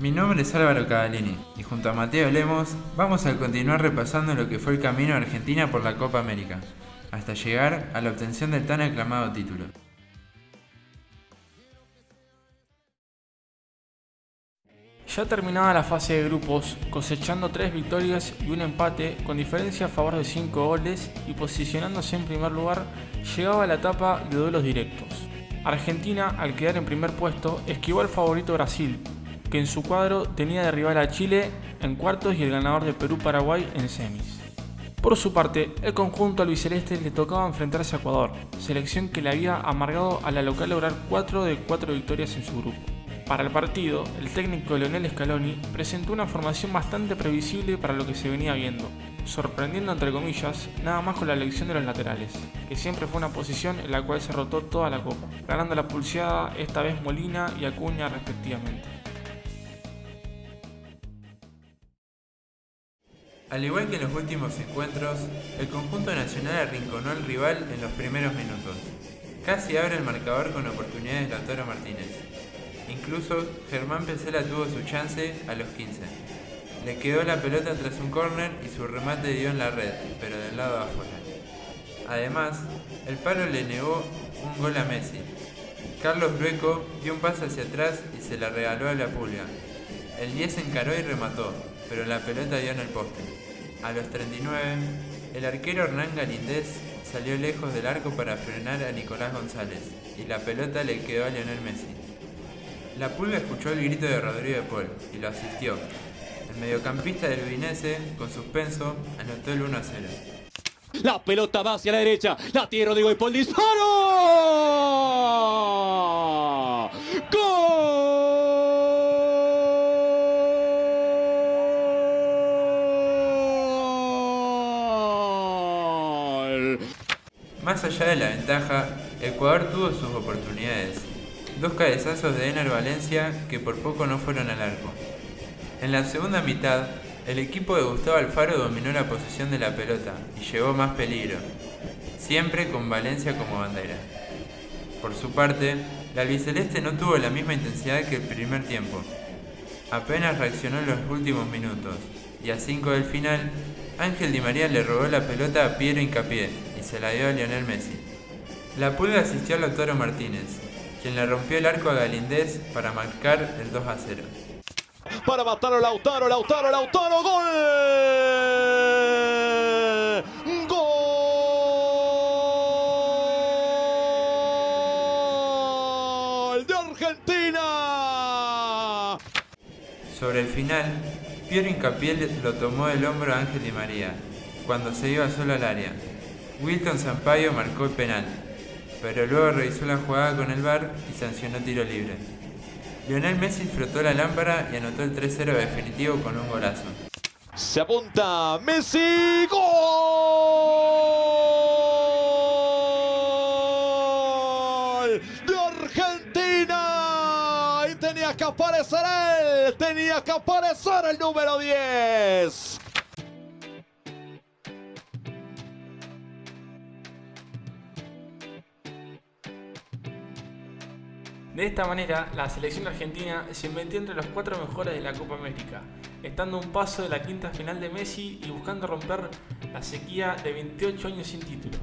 Mi nombre es Álvaro Cavallini y junto a Mateo Lemos vamos a continuar repasando lo que fue el camino de Argentina por la Copa América, hasta llegar a la obtención del tan aclamado título. Ya terminada la fase de grupos, cosechando tres victorias y un empate con diferencia a favor de 5 goles y posicionándose en primer lugar, llegaba la etapa de duelos directos. Argentina, al quedar en primer puesto, esquivó al favorito Brasil, que en su cuadro tenía de rival a Chile en cuartos y el ganador de Perú-Paraguay en semis. Por su parte, el conjunto albiceleste le tocaba enfrentarse a Ecuador, selección que le había amargado a la local lograr 4 de 4 victorias en su grupo. Para el partido, el técnico Leonel Scaloni presentó una formación bastante previsible para lo que se venía viendo, sorprendiendo entre comillas nada más con la elección de los laterales, que siempre fue una posición en la cual se rotó toda la copa, ganando la pulseada esta vez Molina y Acuña respectivamente. Al igual que en los últimos encuentros, el conjunto nacional arrinconó al rival en los primeros minutos. Casi abre el marcador con oportunidades de Lautaro Martínez, Incluso Germán Pesela tuvo su chance a los 15. Le quedó la pelota tras un córner y su remate dio en la red, pero del lado de afuera. Además, el palo le negó un gol a Messi. Carlos Brueco dio un paso hacia atrás y se la regaló a la pulga. El 10 encaró y remató, pero la pelota dio en el poste. A los 39, el arquero Hernán Galindés salió lejos del arco para frenar a Nicolás González y la pelota le quedó a Lionel Messi. La Pulga escuchó el grito de Rodrigo de Paul y lo asistió. El mediocampista del Udinese, con suspenso, anotó el 1 a 0. La pelota va hacia la derecha. La tiene Rodrigo de Paul. ¡Disparo! ¡Gol! Más allá de la ventaja, Ecuador tuvo sus oportunidades dos cabezazos de Ener Valencia que por poco no fueron al arco. En la segunda mitad, el equipo de Gustavo Alfaro dominó la posesión de la pelota y llevó más peligro, siempre con Valencia como bandera. Por su parte, la albiceleste no tuvo la misma intensidad que el primer tiempo. Apenas reaccionó en los últimos minutos y a cinco del final, Ángel Di María le robó la pelota a Piero Incapié se la dio a Lionel Messi. La pulga asistió a Lautaro Martínez, quien le rompió el arco a Galindés para marcar el 2 a 0. Para matar a Lautaro, Lautaro, Lautaro, gol. Gol de Argentina. Sobre el final, Piero Incapié lo tomó del hombro a Ángel Di María, cuando se iba solo al área. Wilton Sampaio marcó el penal, pero luego revisó la jugada con el VAR y sancionó tiro libre. Lionel Messi frotó la lámpara y anotó el 3-0 definitivo con un golazo. Se apunta Messi, gol de Argentina. Y tenía que aparecer él, tenía que aparecer el número 10. De esta manera, la selección argentina se metió entre los cuatro mejores de la Copa América, estando un paso de la quinta final de Messi y buscando romper la sequía de 28 años sin títulos.